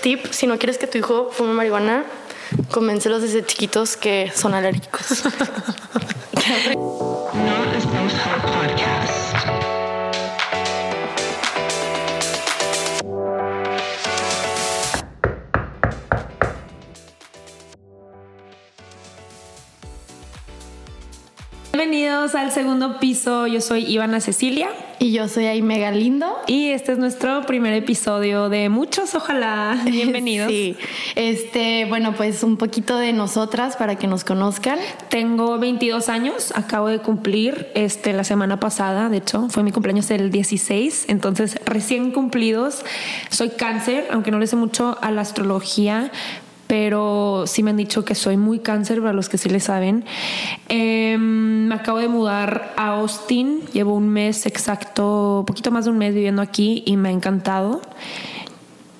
tip, si no quieres que tu hijo fume marihuana, convéncelos desde chiquitos que son alérgicos. Bienvenidos al segundo piso. Yo soy Ivana Cecilia y yo soy ahí mega lindo. y este es nuestro primer episodio de muchos, ojalá. Bienvenidos. Sí. Este, bueno, pues un poquito de nosotras para que nos conozcan. Tengo 22 años, acabo de cumplir este la semana pasada, de hecho, fue mi cumpleaños el 16, entonces recién cumplidos. Soy cáncer, aunque no le sé mucho a la astrología, pero sí me han dicho que soy muy cáncer para los que sí le saben. Eh, me acabo de mudar a Austin, llevo un mes exacto, poquito más de un mes viviendo aquí y me ha encantado.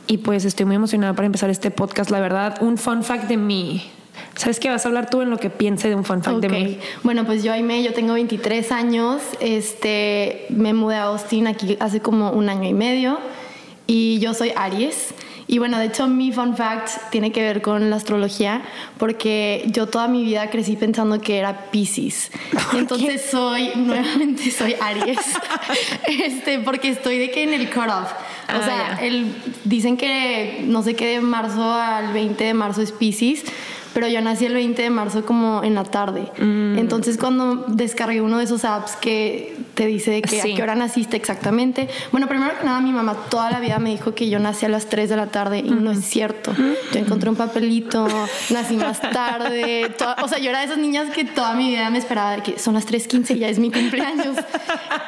Y pues estoy muy emocionada para empezar este podcast, la verdad. Un fun fact de mí. ¿Sabes qué vas a hablar tú en lo que piense de un fun fact de mí? Bueno, pues yo Aime, yo tengo 23 años. Este, me mudé a Austin aquí hace como un año y medio y yo soy Aries. Y bueno, de hecho mi fun fact tiene que ver con la astrología porque yo toda mi vida crecí pensando que era Pisces. Entonces soy, nuevamente soy Aries. este, porque estoy de que en el cutoff. O Ah, sea, ya. el, dicen que no sé qué de marzo al 20 de marzo es Pisces, pero yo nací el 20 de marzo como en la tarde. Mm. Entonces cuando descargué uno de esos apps que te dice de que Sí. a qué hora naciste exactamente. Bueno, primero que nada mi mamá toda la vida me dijo que yo nací a las 3 de la tarde y no es cierto. Yo encontré un papelito, nací más tarde. toda- o sea, yo era de esas niñas que toda mi vida me esperaba de que son las 3.15 y ya es mi cumpleaños.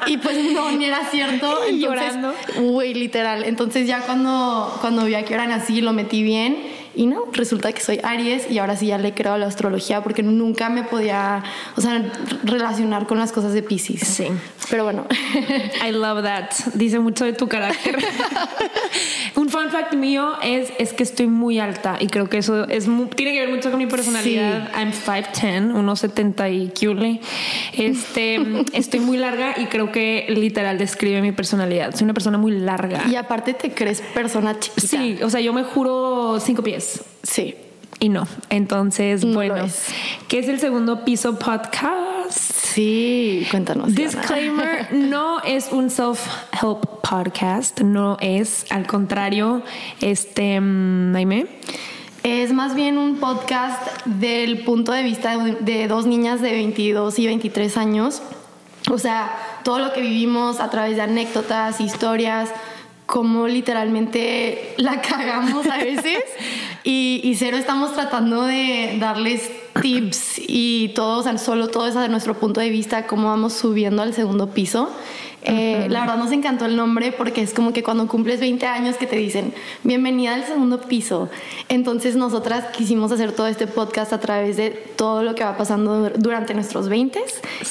y pues no, ni era cierto. Y Entonces, llorando. Güey, literal. Entonces ya cuando, cuando vi a qué hora nací, lo metí bien. Y no, resulta que soy Aries y ahora sí ya le creo a la astrología porque nunca me podía, o sea, relacionar con las cosas de Pisces. Sí. Pero bueno. I love that. Dice mucho de tu carácter. Un fun fact mío es, es que estoy muy alta y creo que eso es tiene que ver mucho con mi personalidad. I'm 5'10, 1.70 y cule. Este, estoy muy larga y creo que literal describe mi personalidad. Soy una persona muy larga. y aparte te crees persona chiquita. Sí, o sea, yo me juro cinco pies. Sí. Y no. Entonces, No bueno, es. ¿qué es el segundo piso podcast? Sí, cuéntanos. Diana. Disclaimer, no es un self-help podcast, no es, al contrario, este, mm, Jaime. Es más bien un podcast del punto de vista de, de dos niñas de 22 y 23 años. O sea, todo lo que vivimos a través de anécdotas, historias, cómo literalmente la cagamos a veces. Y, y cero estamos tratando de darles tips y todo, o sea, solo todo es de nuestro punto de vista, cómo vamos subiendo al segundo piso. Eh, La verdad nos encantó el nombre porque es como que cuando cumples 20 años que te dicen bienvenida al segundo piso. Entonces nosotras quisimos hacer todo este podcast a través de todo lo que va pasando dur- durante nuestros 20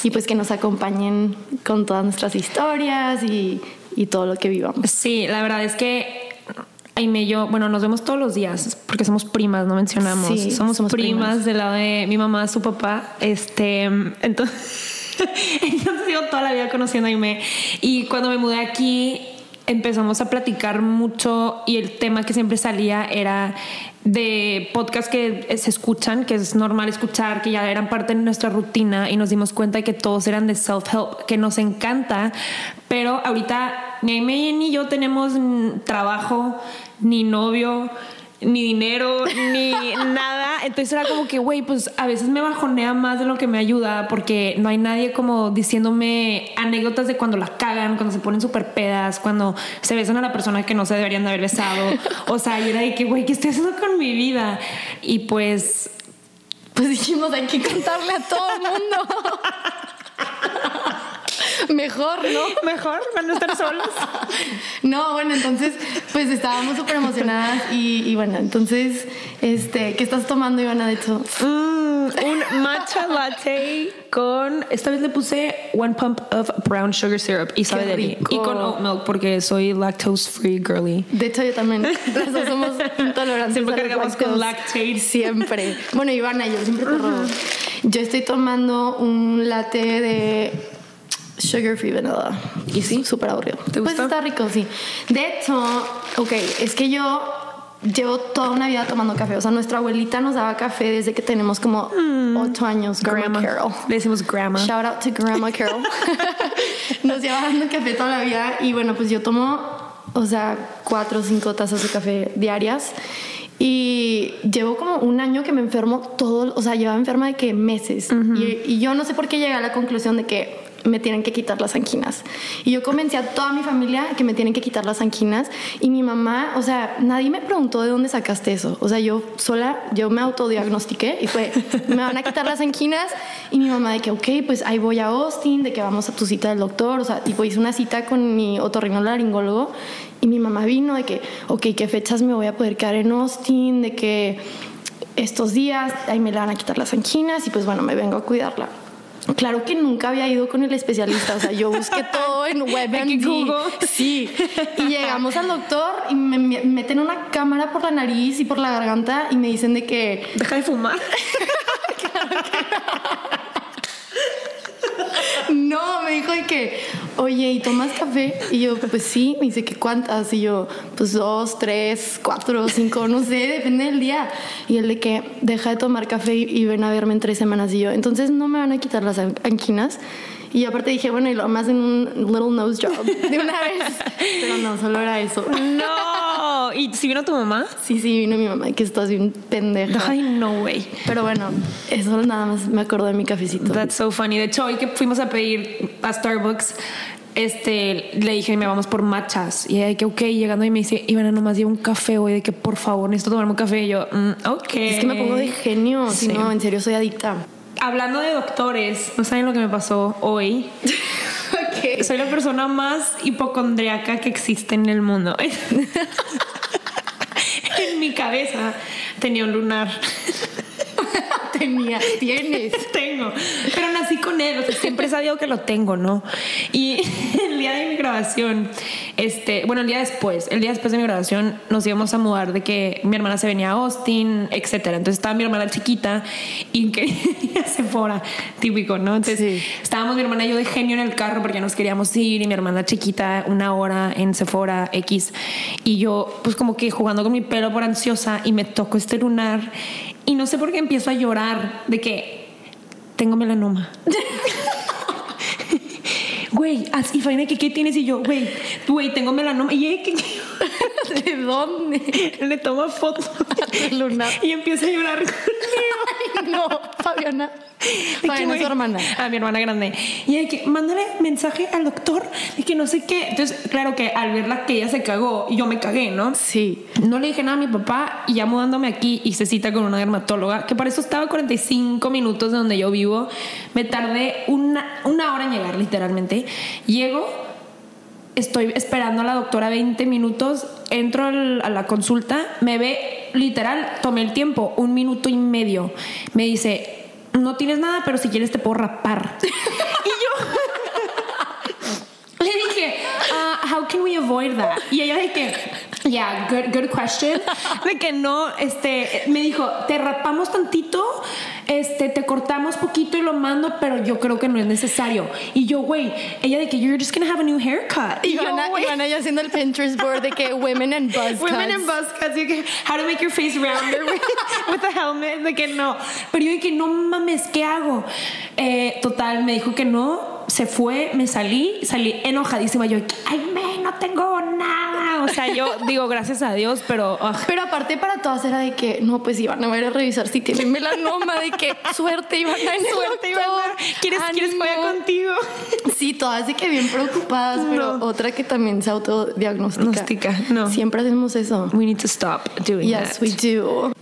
y pues que nos acompañen con todas nuestras historias y, y todo lo que vivamos. Sí, la verdad es que Jaime y yo, bueno, nos vemos todos los días porque somos primas, no mencionamos. Sí, somos, somos primas, primas. del lado de mi mamá, su papá. Este, entonces, entonces llevo toda la vida conociendo a Jaime. Y cuando me mudé aquí, empezamos a platicar mucho y el tema que siempre salía era de podcasts que se escuchan, que es normal escuchar, que ya eran parte de nuestra rutina y nos dimos cuenta de que todos eran de self-help, que nos encanta, pero ahorita ni Aime ni yo tenemos trabajo, ni novio, ni dinero, ni nada. Entonces era como que, güey, pues a veces me bajonea más de lo que me ayuda porque no hay nadie como diciéndome anécdotas de cuando la cagan, cuando se ponen súper pedas, cuando se besan a la persona que no se deberían de haber besado. O sea, y era de que, güey, ¿qué estoy haciendo con mi vida? Y pues Pues dijimos hay que contarle a todo el mundo. Mejor, ¿no? mejor para no estar solos. No, bueno, entonces, pues estábamos súper emocionadas y, y bueno, entonces, este, ¿qué estás tomando, Ivana, de hecho? Mm, un matcha latte con. Esta vez le puse one pump of brown sugar syrup y sabe de mí. Y con oat milk porque soy lactose free girly. De hecho, yo también. Las dos somos intolerantes. Siempre cargamos con lactate. Siempre. Bueno, Ivana, yo siempre robo. Yo estoy tomando un latte de sugar free vanilla. ¿Y sí? Súper aburrido. ¿Te Pues gustó? está rico, sí. De hecho, ok, es que yo llevo toda una vida tomando café. O sea, nuestra abuelita nos daba café desde que tenemos como ocho años. Grandma Carol. Le decimos grandma. Shout out to Grandma Carol. Nos lleva dando café toda la vida y bueno, pues yo tomo, o sea, cuatro o cinco tazas de café diarias y llevo como un año que me enfermo todo, o sea, llevaba enferma de que meses y, y yo no sé por qué llegué a la conclusión de que me tienen que quitar las anquinas. Y yo convencí a toda mi familia que me tienen que quitar las anquinas. Y mi mamá, o sea, nadie me preguntó de dónde sacaste eso. O sea, yo sola, yo me autodiagnostiqué y fue, me van a quitar las anquinas. Y mi mamá de que, ok, pues ahí voy a Austin, de que vamos a tu cita del doctor. O sea, tipo, hice una cita con mi otorrinolaringólogo. Y mi mamá vino de que, ok, ¿qué fechas me voy a poder quedar en Austin? De que estos días ahí me le van a quitar las anquinas y pues bueno, me vengo a cuidarla. Claro que nunca había ido con el especialista, o sea, yo busqué todo en WebMD. Google. Sí, y llegamos al doctor y me me meten una cámara por la nariz y por la garganta y me dicen de que Deja de fumar. no, me dijo de que, oye, ¿y tomas café? Y yo, pues sí, me dice que cuántas y yo, pues dos, tres, cuatro, cinco, no sé, depende del día. Y él de que deja de tomar café y, y ven a verme en tres semanas y yo, entonces no me van a quitar las an- anquinas. Y aparte dije, bueno, y lo más en un little nose job de una vez. Pero no, solo era eso. No. ¿Y si vino tu mamá? Sí, sí, vino mi mamá, que estás bien pendeja. Ay, no way. Pero bueno, eso nada más me acuerdo de mi cafecito. That's so funny. De hecho, hoy que fuimos a pedir a Starbucks, este, le dije, me vamos por matchas. Y ella de que, ok, llegando y me dice, Ivana, nomás llevo un café hoy, de que por favor necesito tomarme un café. Y yo, mm, ok. Es que me pongo de genio, si Sí. no, en serio soy adicta. Hablando de doctores, no saben lo que me pasó hoy. Soy la persona más hipocondriaca que existe en el mundo. en mi cabeza tenía un lunar. Tenía, tienes. tengo. Pero nací con él, o sea, siempre he sabido que lo tengo, ¿no? Y el día de mi grabación, este, bueno, el día después, el día después de mi grabación, nos íbamos a mudar de que mi hermana se venía a Austin, etcétera. Entonces estaba mi hermana chiquita y quería ir a Sephora, típico, ¿no? Entonces Sí. estábamos mi hermana y yo de genio en el carro porque nos queríamos ir y mi hermana chiquita una hora en Sephora X y yo pues como que jugando con mi pelo por ansiosa y me toco este lunar y no sé por qué empiezo a llorar de que tengo melanoma. Güey, así, Faina, que qué tienes? Y yo, güey, güey, tengo melanoma. Y ella, ¿qué, ¿De dónde? Le toma fotos. Y empieza a llorar conmigo. No, Fabiana. Güey, su hermana. A mi hermana grande. Y de que, mándale mensaje al doctor de que no sé qué. Entonces, claro que al verla que ella se cagó, yo me cagué, ¿no? Sí. No le dije nada a mi papá y ya mudándome aquí hice cita con una dermatóloga que para eso estaba a 45 minutos de donde yo vivo. Me tardé una, una hora en llegar, literalmente. Llego, estoy esperando a la doctora 20 minutos, entro al- a la consulta, me ve, literal, tomé el tiempo, un minuto y medio. Me dice, no tienes nada, pero si quieres te puedo rapar. y yo... Le dije, uh, how can we avoid that? Y ella de yeah, good, good question. De que no, este, me dijo, te rapamos tantito, este, te cortamos poquito y lo mando, pero yo creo que no es necesario. Y yo, güey, ella de que you're just gonna have a new haircut. Y yo, Ivana, ya haciendo el Pinterest board de que women and buzz Women cuts. in buzz cuts, y que how to make your face rounder with, with a helmet, de que no. Pero yo dije, no mames, ¿qué hago? Eh, total, me dijo que no, se fue, me salí, salí enojadísima. Yo, de que, ay, me, no tengo nada. O sea, yo digo, gracias a Dios, pero ugh, Pero aparte para todas era de que, no, pues va a ir a revisar si tiene melanoma, de que suerte en el suerte, doctor. Ivana. ¿Quieres, ¿quieres que vaya Ánimo. contigo? Sí, todas de que bien preocupadas, pero otra que también se autodiagnostica. Diagnostica, no. Siempre hacemos eso. We need to stop doing Yes, that. we do.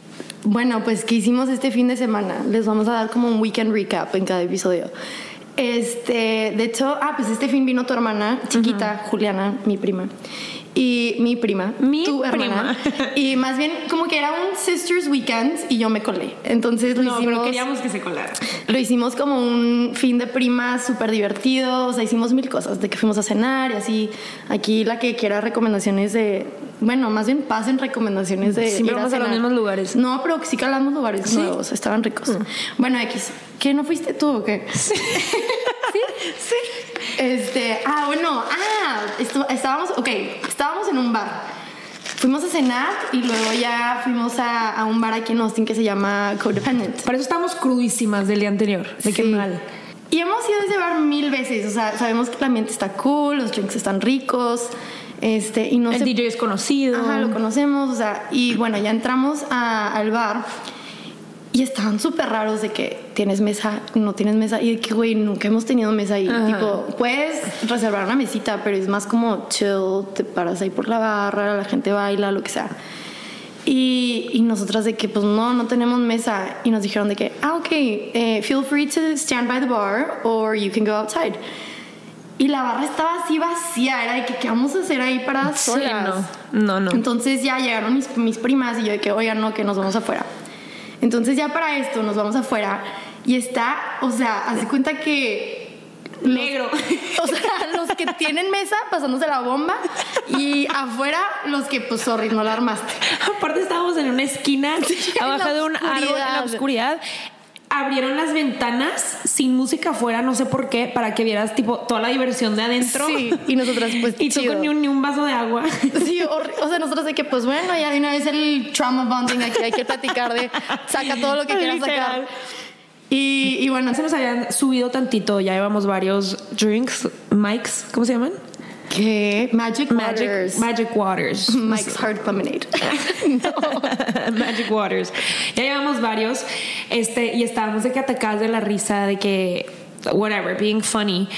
Bueno, pues ¿qué hicimos este fin de semana? Les vamos a dar como un weekend recap en cada episodio. Este, de hecho, ah, pues este fin vino tu hermana chiquita, Juliana, mi prima. Y mi prima, Mi tu hermana. prima. Y más bien como que era un sisters weekend y yo me colé. Entonces lo No, pero hicimos queríamos que se colara. lo hicimos como un fin de primas súper divertido, o sea, hicimos mil cosas, de que fuimos a cenar y así. Aquí la que quiera recomendaciones de, bueno, más bien pasen recomendaciones de Siempre ir vamos a los cenar. mismos lugares. No, pero sí calamos lugares nuevos, estaban ricos. Bueno, X, ¿qué no fuiste tú o qué? Sí. sí. Este, ah, bueno, ah, estu- estábamos, ok, estábamos en un bar. fuimos a cenar y luego ya fuimos a, a un bar aquí en Austin que se llama Codependent. Por eso estamos crudísimas del día anterior. De qué Sí. mal. Y hemos ido a ese bar mil veces, o sea, sabemos que el ambiente está cool, los drinks están ricos, este, y no El. DJ es conocido. Ajá, lo conocemos, o sea, y bueno, ya entramos a- al bar y estaban súper raros de que tienes mesa, no tienes mesa, y de que, güey, nunca hemos tenido mesa ahí. Ajá. Tipo, puedes reservar una mesita, pero es más como chill, te paras ahí por la barra, la gente baila, lo que sea. Y, y nosotras de que, pues no, no tenemos mesa. Y nos dijeron de que, ah, ok, eh, feel free to stand by the bar or you can go outside. Y la barra estaba así vacía, era de que, ¿qué vamos a hacer ahí para Sí, solas? no. No, no. Entonces ya llegaron mis, mis primas y yo de que, oigan, no, que nos vamos afuera. Entonces ya para esto nos vamos afuera y está, o sea, haz de cuenta que... los- Negro. o sea, los que tienen mesa pasándose la bomba y afuera los que, pues, sorry, no la armaste. Aparte estábamos en una esquina, abajo de un árbol en la oscuridad. Abrieron las ventanas sin música afuera, no sé por qué, para que vieras tipo toda la diversión de adentro. Sí, y nosotras, pues, Y tú chido. con ni un, ni un vaso de agua. Sí, horri- o sea, nosotros de que, pues bueno, ya de una vez el trauma bonding aquí hay que platicar de saca todo lo que quieras sacar. Y, y bueno, Se nos habían subido tantito, ya llevamos varios drinks, mics, ¿cómo se llaman? ¿qué? Magic Magic, Waters. Magic Waters. Mike's Hard Lemonade. Magic Waters. Ya llevamos varios. Este, y estábamos de que atacadas de la risa, de que whatever, being funny.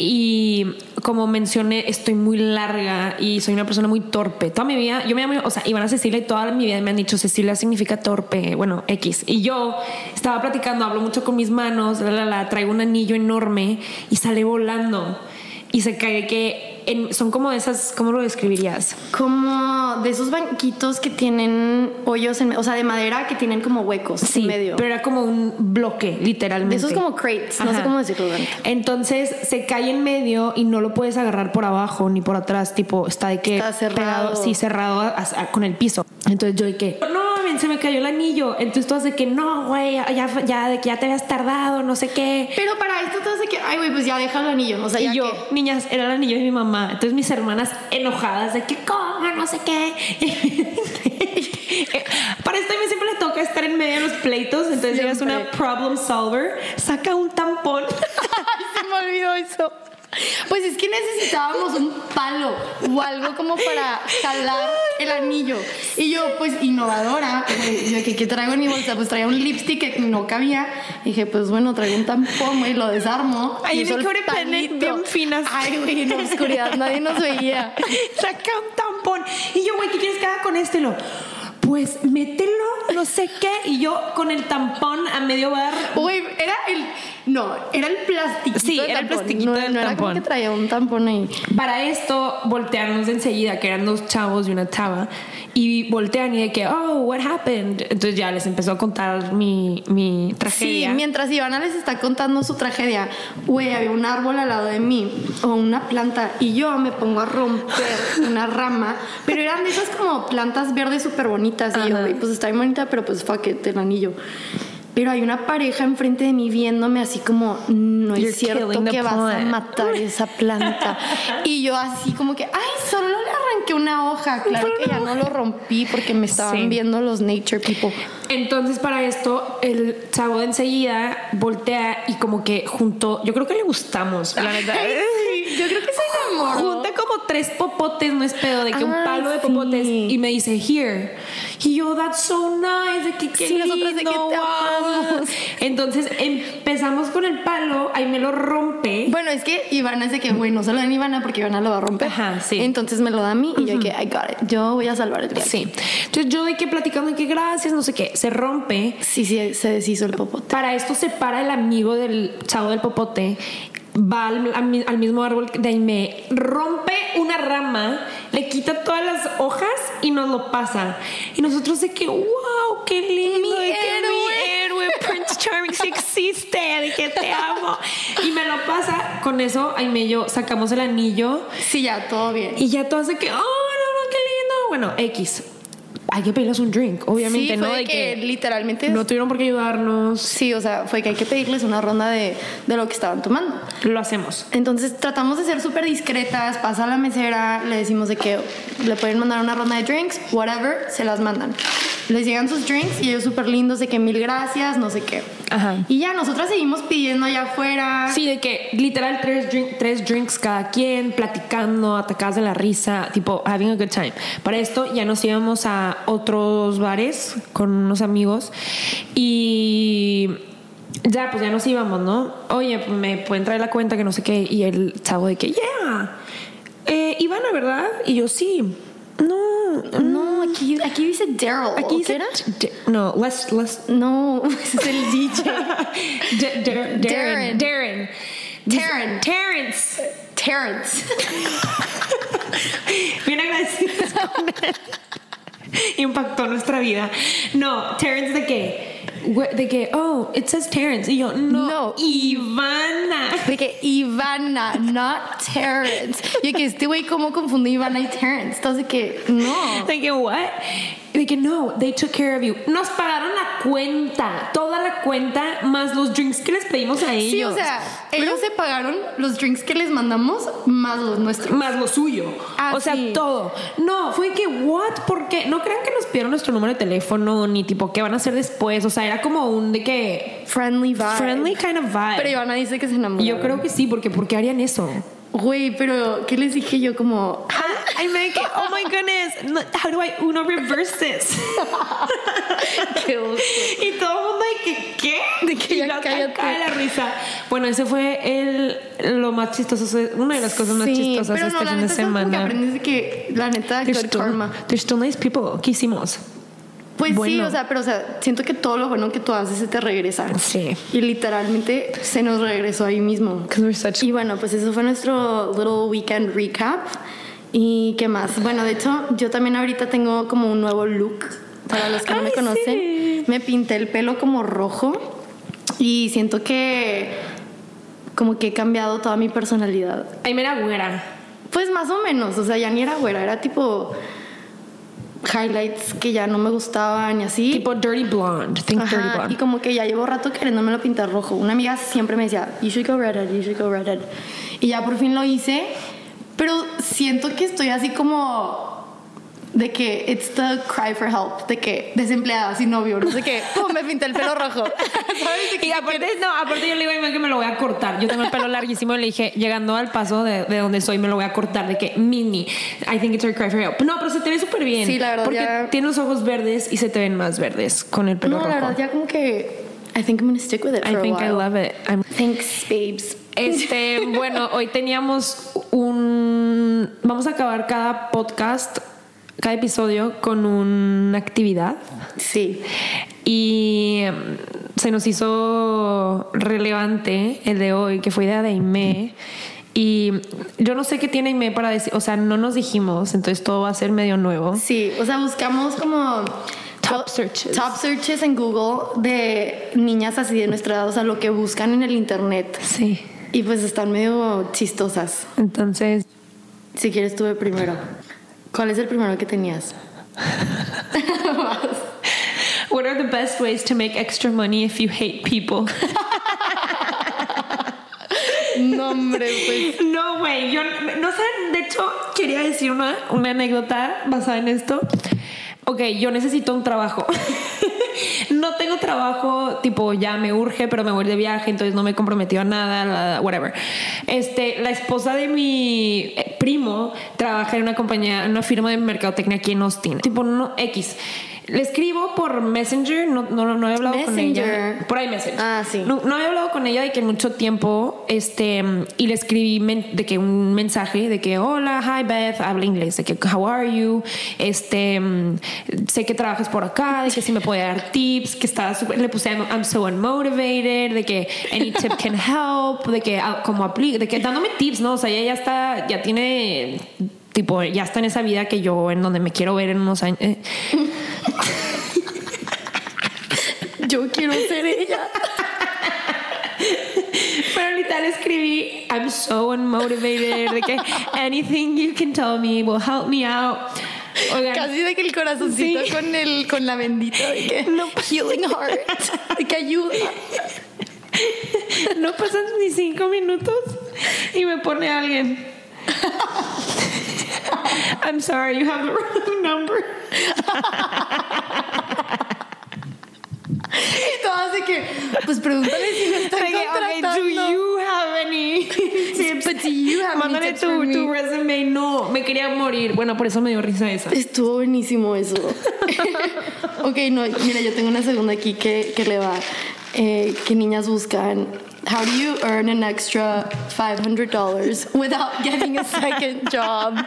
Y como mencioné, estoy muy larga y soy una persona muy torpe. Toda mi vida, yo me llamo, o sea, Ivana Cecilia y toda mi vida me han dicho Cecilia significa torpe, bueno, X. Y yo estaba platicando, hablo mucho con mis manos, la, la, la, traigo un anillo enorme y sale volando. Y se cae que en- son como esas, ¿cómo lo describirías? Como de esos banquitos que tienen hoyos, en, o sea, de madera que tienen como huecos Sí, en medio. pero era como un bloque, literalmente. de esos como crates, no sé cómo decirlo. Entonces se cae en medio y no lo puedes agarrar por abajo ni por atrás, tipo está de que Está cerrado. pegado, sí, cerrado a- a- con el piso. Entonces yo de que no, se me cayó el anillo. Entonces tú de que no, güey, ya, ya, de que ya te habías tardado, no sé qué. Pero para esto te hace que, ay, güey, pues ya déjalo el anillo. O sea, ya Y yo, que- niñas, era el anillo de mi mamá. Entonces mis hermanas enojadas de que cómo, no sé qué. Para esto a mí siempre le toca estar en medio de los pleitos. Entonces ella es una problem solver. Saca un tampón. Se me olvidó eso. Pues es que necesitábamos un palo o algo como para jalar el anillo. Y yo, pues innovadora, yo que ¿qué traigo en mi bolsa? Pues traía un lipstick que no cabía. Y dije, pues bueno, traigo un tampón, güey, lo desarmo. Ay, y codependent, palito. bien finas. Ay, güey, en la oscuridad nadie nos veía. Saca un tampón. Y yo, güey, ¿qué quieres que haga con este? Lo, pues mételo, no sé qué. Y yo con el tampón a medio bar. Güey, era el. No, era el plastiquito. Sí, del era el tampón. plastiquito no, del no era como tampón. que traía un tampón ahí. Para esto, voltearnos de enseguida, que eran dos chavos y una chava, y voltean y de que, oh, what happened? Entonces ya les empezó a contar mi, mi tragedia. Sí, mientras Ivana les está contando su tragedia, güey, había un árbol al lado de mí o una planta y yo me pongo a romper una rama, pero eran de esas como plantas verdes súper bonitas y yo, pues está bien bonita, pero pues fuck it, el anillo. Pero hay una pareja enfrente de mí viéndome así como, no You're es cierto que vas a plant." matar esa planta. y yo así como que, ay, solo le arranqué una hoja. Claro que ya no lo rompí porque me estaban Sí. viendo los nature people. Entonces para esto el chavo de enseguida voltea y como que junto, yo creo que le gustamos, la verdad. Yo creo que se enamoró. Como tres popotes, no es pedo, de que un Ay, palo de sí. popotes y me dice, here. Y yo, that's so nice, de que qué Sí, nosotras de que lindo, te wow". Entonces empezamos con el palo, ahí me lo rompe. Bueno, es que Ivana es de que, güey, no se lo den a Ivana porque Ivana lo va a romper. Ajá, sí. Entonces me lo da a mí y yo de que, I got it. Yo voy a salvar el día. Sí. Entonces yo de que platicando de que gracias, no sé qué, se rompe. Sí, sí, se deshizo el popote. Para esto se para el amigo del chavo del popote, va al, al mi- al mismo árbol de ahí, me rompe una rama, le quita todas las hojas y nos lo pasa. Y nosotros de que, wow, qué lindo, Mi de que héroe. mi héroe, Prince Charming sí existe, de que te amo. Y me lo pasa, con eso, Aime y yo sacamos el anillo Sí, ya, todo bien. y ya todos de que, oh, no, no, qué lindo. Bueno, X. hay que pedirles un drink, obviamente, sí, ¿no? fue de De que, literalmente... no tuvieron por qué ayudarnos. Sí, o sea, fue que hay que pedirles una ronda de, de lo que estaban tomando. Lo hacemos. Entonces tratamos de ser súper discretas, pasa a la mesera, le decimos de que le pueden mandar una ronda de drinks, whatever, se las mandan. Les llegan sus drinks y ellos súper lindos de que mil gracias, no sé qué. Ajá. Y ya, nosotras seguimos pidiendo allá afuera. Sí, de que literal tres, drink- tres drinks cada quien, platicando, atacadas de la risa, tipo having a good time. Para esto ya nos íbamos a otros bares con unos amigos y ya, pues ya nos íbamos, ¿no? Oye, me pueden traer la cuenta que no sé qué. Y el chavo de que, yeah, eh, Ivana, ¿verdad? Y yo, sí. No, No, aquí, aquí dice Daryl. Aquí ¿o dice- No, let's, let's No, ese es el DJ. D- Dar- Darren. Darren. Darren. Taryn. Terrence. Terrence. Bien agradecidos con él. Impactó nuestra vida. No, Terrence de qué? Güe- De que, oh, it says Terrence. Y yo, no, No. Ivana. De que Ivana, not Terrence. Y que este güey, ¿cómo confundió Ivana y Terrence? Entonces, que no. De que, what? De que, no, they took care of you. Nos pagaron la cuenta, toda la cuenta, más los drinks que les pedimos a ellos. Sí, o sea, ellos se pagaron los drinks que les mandamos más los nuestros. más lo suyo. Ah, o sea, sí. todo. No, fue que, what? ¿Por qué? No crean que nos pidieron nuestro número de teléfono, ni tipo, ¿qué van a hacer después? O sea, era como un de que. Friendly vibe. Friendly kind of vibe. Pero Ivana dice que se enamoró. Yo creo que sí, porque ¿por qué harían eso? Güey, pero ¿qué les dije yo? Como, I mean, que, oh my goodness, how do I uno reverse this? qué y todo el mundo de que, ¿qué? De que y ya la cállate. la risa. Bueno, ese fue el, lo más chistoso, una de las cosas más Sí, chistosas pero este no, la fin de neta que semana. aprendes de que, la neta, There's good still, karma. there's still nice people. ¿Qué hicimos? Pues sí, Bueno. o sea, pero o sea, siento que todo lo bueno que tú haces se te regresa. Sí. Y literalmente se nos regresó ahí mismo. Because we're such Y bueno, pues eso fue nuestro little weekend recap. ¿Y qué más? Bueno, de hecho, yo también ahorita tengo como un nuevo look. Para los que no me conocen, sí. me pinté el pelo como rojo y siento que como que he cambiado toda mi personalidad. Ay, me era güera. Pues más o menos, o sea, ya ni era güera, era tipo highlights que ya no me gustaban y así. Tipo dirty blonde. Think dirty Ajá, y blonde. como que ya llevo rato queriéndomelo pintar rojo. Una amiga siempre me decía, you should go redhead, you should go redhead. Y ya por fin lo hice, pero siento que estoy así como de que it's the cry for help, de que desempleada, sin novio, no sé qué, pum, me pinté el pelo rojo. ¿Sabes? Y aparte, no, aparte yo le digo a mi que me lo voy a cortar. Yo tengo el pelo larguísimo y le dije, llegando al paso de, de donde soy, me lo voy a cortar. De que, mini, I think it's her cry for help. No, pero se te ve súper bien. Sí, la verdad, Porque ya- tiene los ojos verdes y se te ven más verdes con el pelo No, rojo. la verdad, ya como que I think I'm gonna stick with it I for a think I while. love it. I'm- Thanks, babes. Este, bueno, hoy teníamos un. Vamos a acabar cada podcast, cada episodio con una actividad. Sí. Y mm, se nos hizo relevante el de hoy, que fue idea de Aime. Y yo no sé qué tiene Aime para decir, o sea, no nos dijimos, entonces todo va a ser medio nuevo. Sí, o sea, buscamos como Top to- searches. Top searches en Google de niñas así de nuestra edad, o sea, lo que buscan en el internet. Sí. Y pues están medio chistosas. Entonces, Si quieres, tuve primero. ¿Cuál es el primero que tenías? what are the best ways to make extra money if you hate people? No, hombre, pues. No, güey, yo no sé, de hecho quería decir una, una anécdota basada en esto. Ok, yo necesito un trabajo. no tengo trabajo, tipo, ya me urge, pero me voy de viaje, entonces no me he comprometido a nada, whatever. Este, la esposa de mi eh, primo trabaja en una compañía, en una firma de mercadotecnia aquí en Austin. Tipo, no, X. Le escribo por Messenger, no, no, no he hablado con ella. Por ahí Messenger. Ah, sí. No, no había hablado con ella de que en mucho tiempo, este, y le escribí de que un mensaje de que hola, hi Beth, habla inglés, de que how are you, este, mm, sé que trabajas por acá, de que si me puede dar tips, que estaba súper, le puse I'm, I'm so unmotivated, de que any tip can help, de que ah, como aplica, de que dándome tips, ¿no? O sea, ella ya está, ya tiene, tipo, ya está en esa vida que yo, en donde me quiero ver en unos años. eh. Yo quiero ser ella. Pero literal escribí, I'm so unmotivated, de que anything you can tell me will help me out. Oigan. Casi de que el corazoncito Sí. con el con la bendita de que No. healing heart, de que ayuda. No pasan ni cinco minutos y me pone alguien. I'm sorry, you have the wrong number. Y todo así que, pues pregúntale si no están Okay, okay, contratando. do you have any tips? But do you have any Mándale for tu, me? tu resume. No, me quería morir. Bueno, por eso me dio risa esa. Estuvo buenísimo eso. ok, no, mira, yo tengo una segunda aquí que, que le va. Eh, que niñas buscan. How do you earn an extra $500 without getting a second job?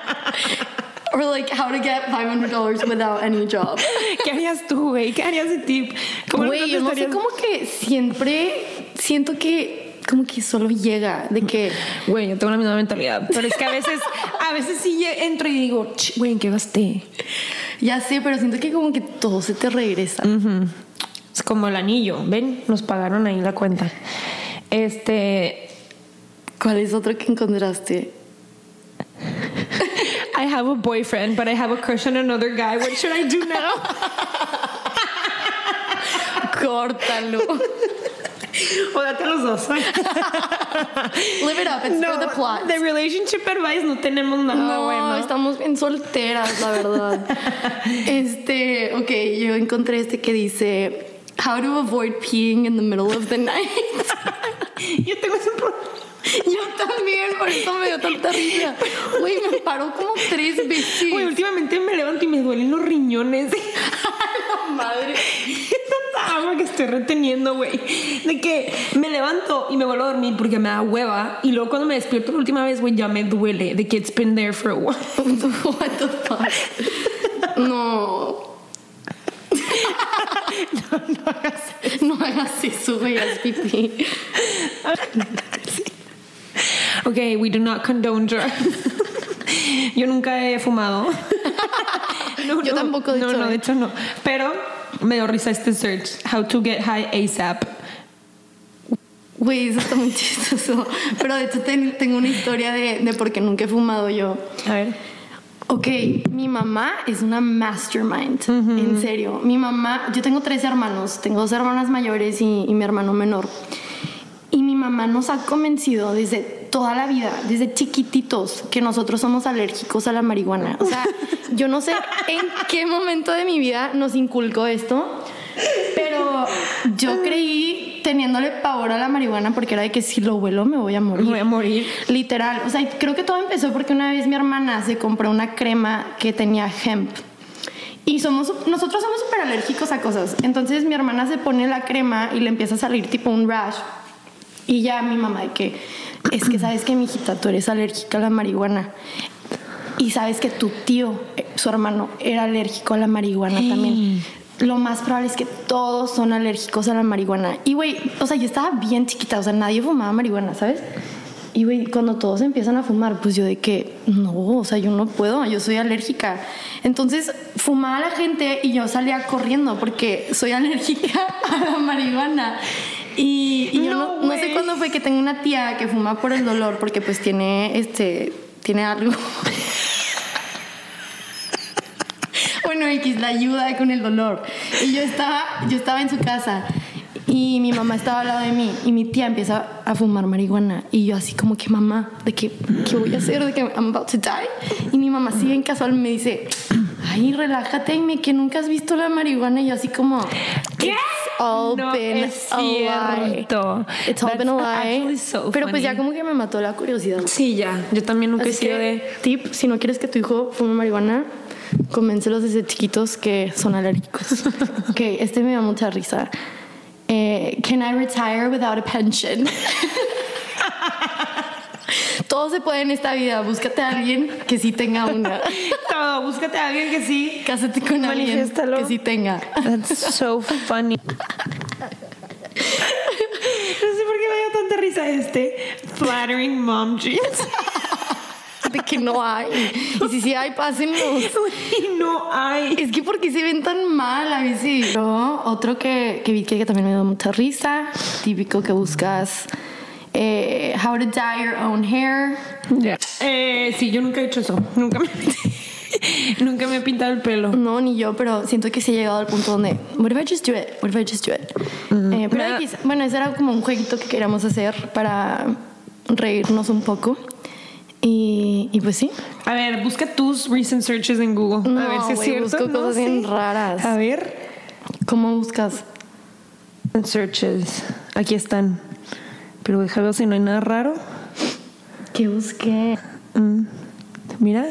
Or like how to get $500 without any job. ¿Qué harías tú, güey? ¿Qué harías de tip? ¿Cómo Güey, yo no sé, como que siempre siento que como que solo llega de que Güey, yo tengo la misma mentalidad. Pero es que a veces, a veces sí entro y digo, "Ch, güey, ¿en qué gasté? ya sé, pero siento que como que todo se te regresa. Es como el anillo, ¿ven? Nos pagaron ahí la cuenta. Este, ¿Cuál es otro que encontraste? I have a boyfriend, but I have a crush on another guy. What should I do now? Córtalo. o date a los dos. Live it up, it's for the plot. de relationship advice no tenemos nada No, bueno. estamos bien solteras, la verdad. este, ok, yo encontré este que dice How to avoid peeing in the middle of the night. Yo tengo ese problema. yo también, por eso me dio tanta risa. Güey, me paró como tres veces. Güey, últimamente me levanto y me duelen los riñones. madre. Tanta agua que estoy reteniendo, güey. De que me levanto y me vuelvo a dormir porque me da hueva. Y luego cuando me despierto la última vez, güey, ya me duele. De que it's been there for a while. What the fuck? No. No, hagas eso, güey, haz pipí. Ok, we do not condone drugs. Yo nunca he fumado. No, Yo no, tampoco, de No, hecho, no, de eh. hecho no. Pero me dio risa este search. How to get high ASAP. Güey, eso está muy chistoso. Pero de hecho ten- tengo una historia de, de por qué nunca he fumado yo. A ver. Ok, mi mamá es una mastermind, en serio. Mi mamá, yo tengo tres hermanos, tengo dos hermanas mayores y, y mi hermano menor. Y mi mamá nos ha convencido desde toda la vida, desde chiquititos, que nosotros somos alérgicos a la marihuana. O sea, yo no sé en qué momento de mi vida nos inculcó esto, pero yo creí teniéndole pavor a la marihuana porque era de que si lo huelo me voy a morir. Voy a morir. Literal, o sea, creo que todo empezó porque una vez mi hermana se compró una crema que tenía hemp. Y somos, nosotros somos súper alérgicos a cosas. Entonces mi hermana se pone la crema y le empieza a salir tipo un rash. Y ya mi mamá de que, es que sabes que mi hijita, tú eres alérgica a la marihuana. Y sabes que tu tío, eh, su hermano, era alérgico a la marihuana también. Lo más probable es que todos son alérgicos a la marihuana. Y güey, o sea, yo estaba bien chiquita, o sea, nadie fumaba marihuana, ¿sabes? Y güey, cuando todos empiezan a fumar, pues yo de que, no, o sea, yo no puedo, yo soy alérgica. Entonces fumaba la gente y yo salía corriendo porque soy alérgica a la marihuana. Y, y yo No, no, no sé cuándo fue que tengo una tía que fuma por el dolor porque pues tiene, este, tiene algo. bueno, X la ayuda con el dolor. Y yo estaba, yo estaba en su casa y mi mamá estaba al lado de mí y mi tía empieza a fumar marihuana y yo así como que mamá, de que qué voy a hacer, de que I'm about to die. Y mi mamá así en casual me dice, "Ay, relájate, Aime, que nunca has visto la marihuana." Y yo así como ¿Qué? It's all No been es cierto. It's all That's been a lie. so Pero pues ya como que me mató la curiosidad. Sí, ya. Yo también nunca he Así sido que, de. tip, si no quieres que tu hijo fume marihuana, convéncelos desde chiquitos que son alérgicos. ok, este me da mucha risa. Eh, can I retire without a pension? Todo se puede en esta vida. Búscate a alguien que sí tenga una. Todo, búscate a alguien que sí. Cásate con alguien que sí tenga. That's so funny. No sé por qué me dio tanta risa este. Flattering mom jeans. De que no hay. Y si sí hay, pásenlos. No hay. Es que porque se ven tan mal a veces. Luego, otro que, que vi que también me dio mucha risa, típico que buscas eh, how to dye your own hair. Ya. Eh, sí, yo nunca he hecho eso. Nunca me. Nunca me he pintado el pelo. No, ni yo, pero siento que sí he llegado al punto donde, what if I just do it? What if I just do it? Eh, pero bueno, ese era como un jueguito que queríamos hacer para reírnos un poco. Y, y pues sí. A ver, busca tus recent searches en Google. No, a ver si es güey, cierto. busco No cosas bien raras. A ver. ¿Cómo buscas? Searches. Aquí están. Pero déjame ver si no hay nada raro. ¿Qué busqué? Mm. Mira.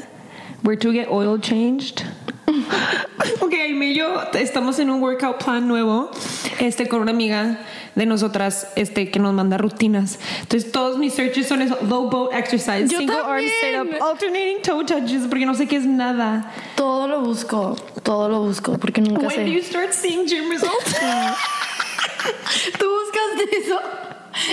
Where to get oil changed. ok, yo estamos en un workout plan nuevo. Este con una amiga de nosotras este que nos manda rutinas. Entonces todos mis searches son eso, low boat exercise, Yo single arm también. sit up, alternating toe touches porque no sé qué es nada. Todo lo busco, todo lo busco, porque nunca When do you sé. start seeing gym results? Tú buscaste eso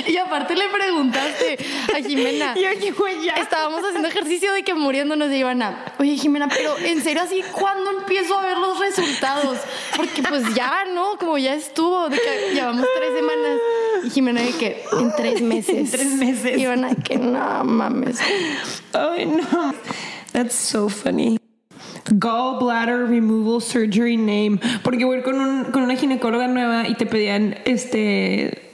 y aparte le preguntaste a Jimena. y aquí güey ya. Estábamos haciendo ejercicio de que muriéndonos de Ivana. Oye, Jimena, pero en serio así, ¿cuándo empiezo a ver los resultados? Porque pues ya, ¿no? Como ya estuvo, de que llevamos tres semanas. Y Jimena de que en tres meses. En tres meses. Ivana que no mames. Ay, no. That's so funny. Gallbladder removal surgery name. Porque voy con, un, con una ginecóloga nueva y te pedían este.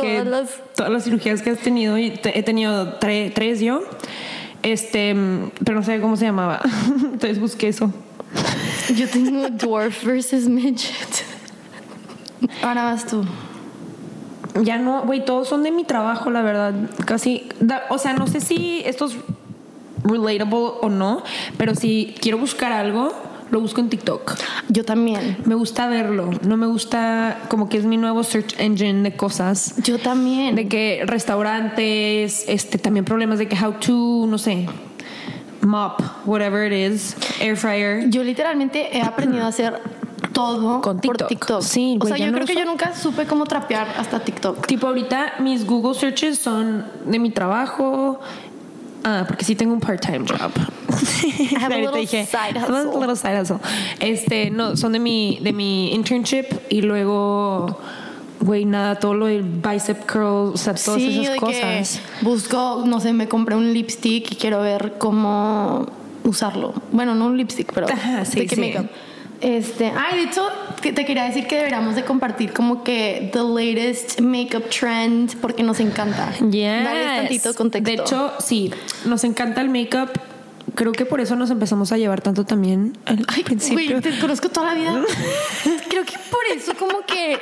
Que Todas las- todas las cirugías que has tenido. Y te- he tenido tre- tres yo. Este. Pero no sé cómo se llamaba. Entonces busqué eso. Yo tengo dwarf versus midget. Ahora vas tú. Ya no, güey, todos son de mi trabajo, la verdad. Casi. da- o sea, no sé si esto es relatable o no. Pero si quiero buscar algo, lo busco en TikTok. Yo también. Me gusta verlo, no me gusta como que es mi nuevo search engine de cosas. Yo también. De que restaurantes, este también problemas de que how to, no sé, mop, whatever it is, air fryer. Yo literalmente he aprendido a hacer todo Con por TikTok. TikTok. Sí, o sea, yo no creo que yo nunca supe cómo trapear hasta TikTok. Tipo ahorita mis Google searches son de mi trabajo. Ah, porque sí tengo un part-time job. have a little side hustle. little side hustle. Este, no, son de mi, de mi internship y luego, güey, nada, todo lo del bicep curl, o sea, todas sí, esas de cosas. que busco, no sé, me compré un lipstick y quiero ver cómo usarlo. Bueno, no un lipstick, pero Ajá, sí, de qué sí. Este, ay, de hecho, te quería decir que deberíamos de compartir como que the latest makeup trend porque nos encanta. Yes. Tantito contexto. De hecho, sí, nos encanta el make-up. Creo que por eso nos empezamos a llevar tanto también al Ay, principio. güey, te conozco toda la vida. Creo que por eso como que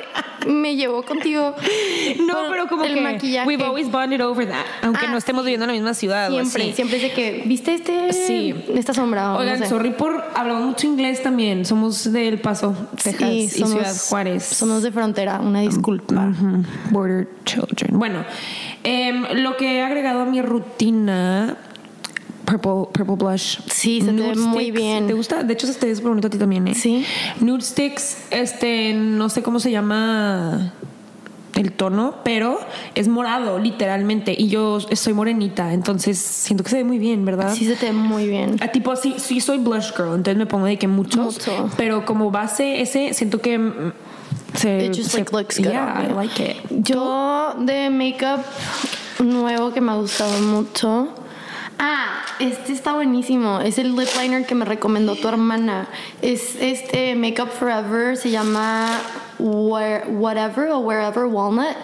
me llevó contigo. no, por pero como el que maquillaje. we've always bonded over that, aunque Ah, no estemos viviendo en la misma ciudad. o Siempre, así. siempre es de que, ¿viste este? Sí. Esta sombra. Oigan, no sé. sorry por hablamos mucho inglés también. Somos de El Paso, Texas Sí, y Ciudad Juárez. Somos de frontera, una disculpa. Ujú, Border children. Bueno, em, lo que he agregado a mi rutina. Purple, purple blush. Sí, se te ve muy bien. ¿Te gusta? De hecho, se te ve súper bonito a ti también, ¿eh? Sí. Nude sticks, este, no sé cómo se llama el tono, pero es morado, literalmente. Y yo soy morenita, entonces siento que se ve muy bien, ¿verdad? Sí, se te ve muy bien. Ah, tipo, sí, sí soy blush girl, entonces me pongo de que muchos. Mucho. Pero como base ese, siento que mm, se. It just se- like looks good Yeah. I like it. Yo de makeup nuevo que me ha gustado mucho. Ah, este está buenísimo. Es el lip liner que me recomendó tu hermana. Es este Makeup Forever. Se llama Where- Whatever o Wherever Walnut.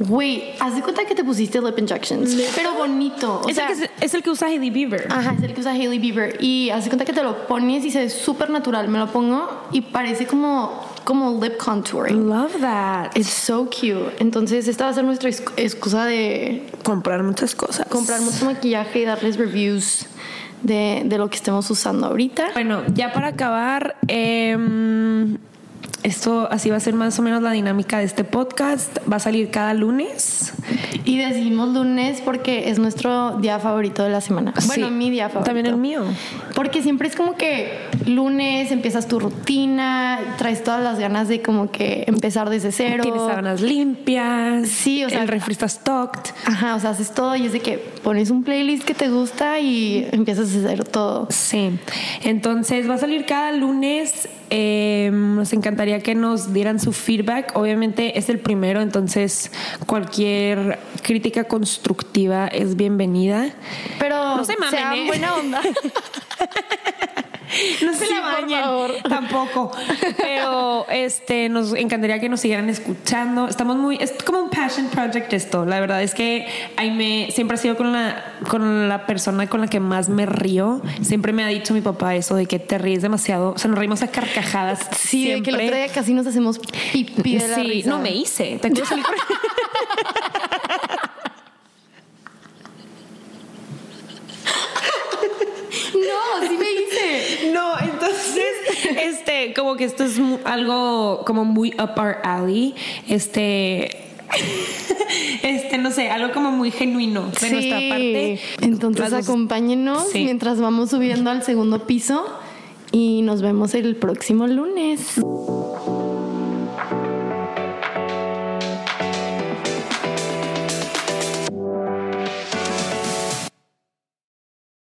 Güey, haz de cuenta que te pusiste lip injections. Pero bonito. O Es, sea, el que, es el que usa Hailey Bieber. Ajá, es el que usa Hailey Bieber. Y haz de cuenta que te lo pones y se ve súper natural. Me lo pongo y parece como, como lip contouring. Love that. It's so cute. Entonces, esta va a ser nuestra ex- excusa de comprar muchas cosas. comprar mucho maquillaje y darles reviews de, de lo que estemos usando ahorita. Bueno, ya para acabar, em, esto así va a ser más o menos la dinámica de este podcast. Va a salir cada lunes. Y decidimos lunes porque es nuestro día favorito de la semana. Bueno, mi día favorito. También el mío. Porque siempre es como que lunes empiezas tu rutina, traes todas las ganas de como que empezar desde cero. Tienes sábanas limpias. Sí, o sea- el refri está stocked. Ajá, o sea, haces todo y es de que pones un playlist que te gusta y empiezas a hacer todo. Sí, entonces va a salir cada lunes. Eh, nos encantaría que nos dieran su feedback. Obviamente es el primero, entonces cualquier crítica constructiva es bienvenida. Pero No se mamen, sean ¿eh? buena onda. No se Sí, la por bañen, favor. tampoco. Pero este nos encantaría que nos siguieran escuchando. Estamos muy es como un passion project esto. La verdad es que Aime siempre ha sido con la con la persona con la que más me río. Siempre me ha dicho mi papá eso de que te ríes demasiado, o sea, nos reímos a carcajadas. Sí, de que el siempre. otro día casi nos hacemos pipí de la Sí, risa. no me hice. ¿Te No, sí me hice. No, entonces, este, como que esto es algo como muy up our alley. Este. Este, no sé, algo como muy genuino de Sí. nuestra parte. Entonces Las acompáñenos Sí. mientras vamos subiendo al segundo piso y nos vemos el próximo lunes.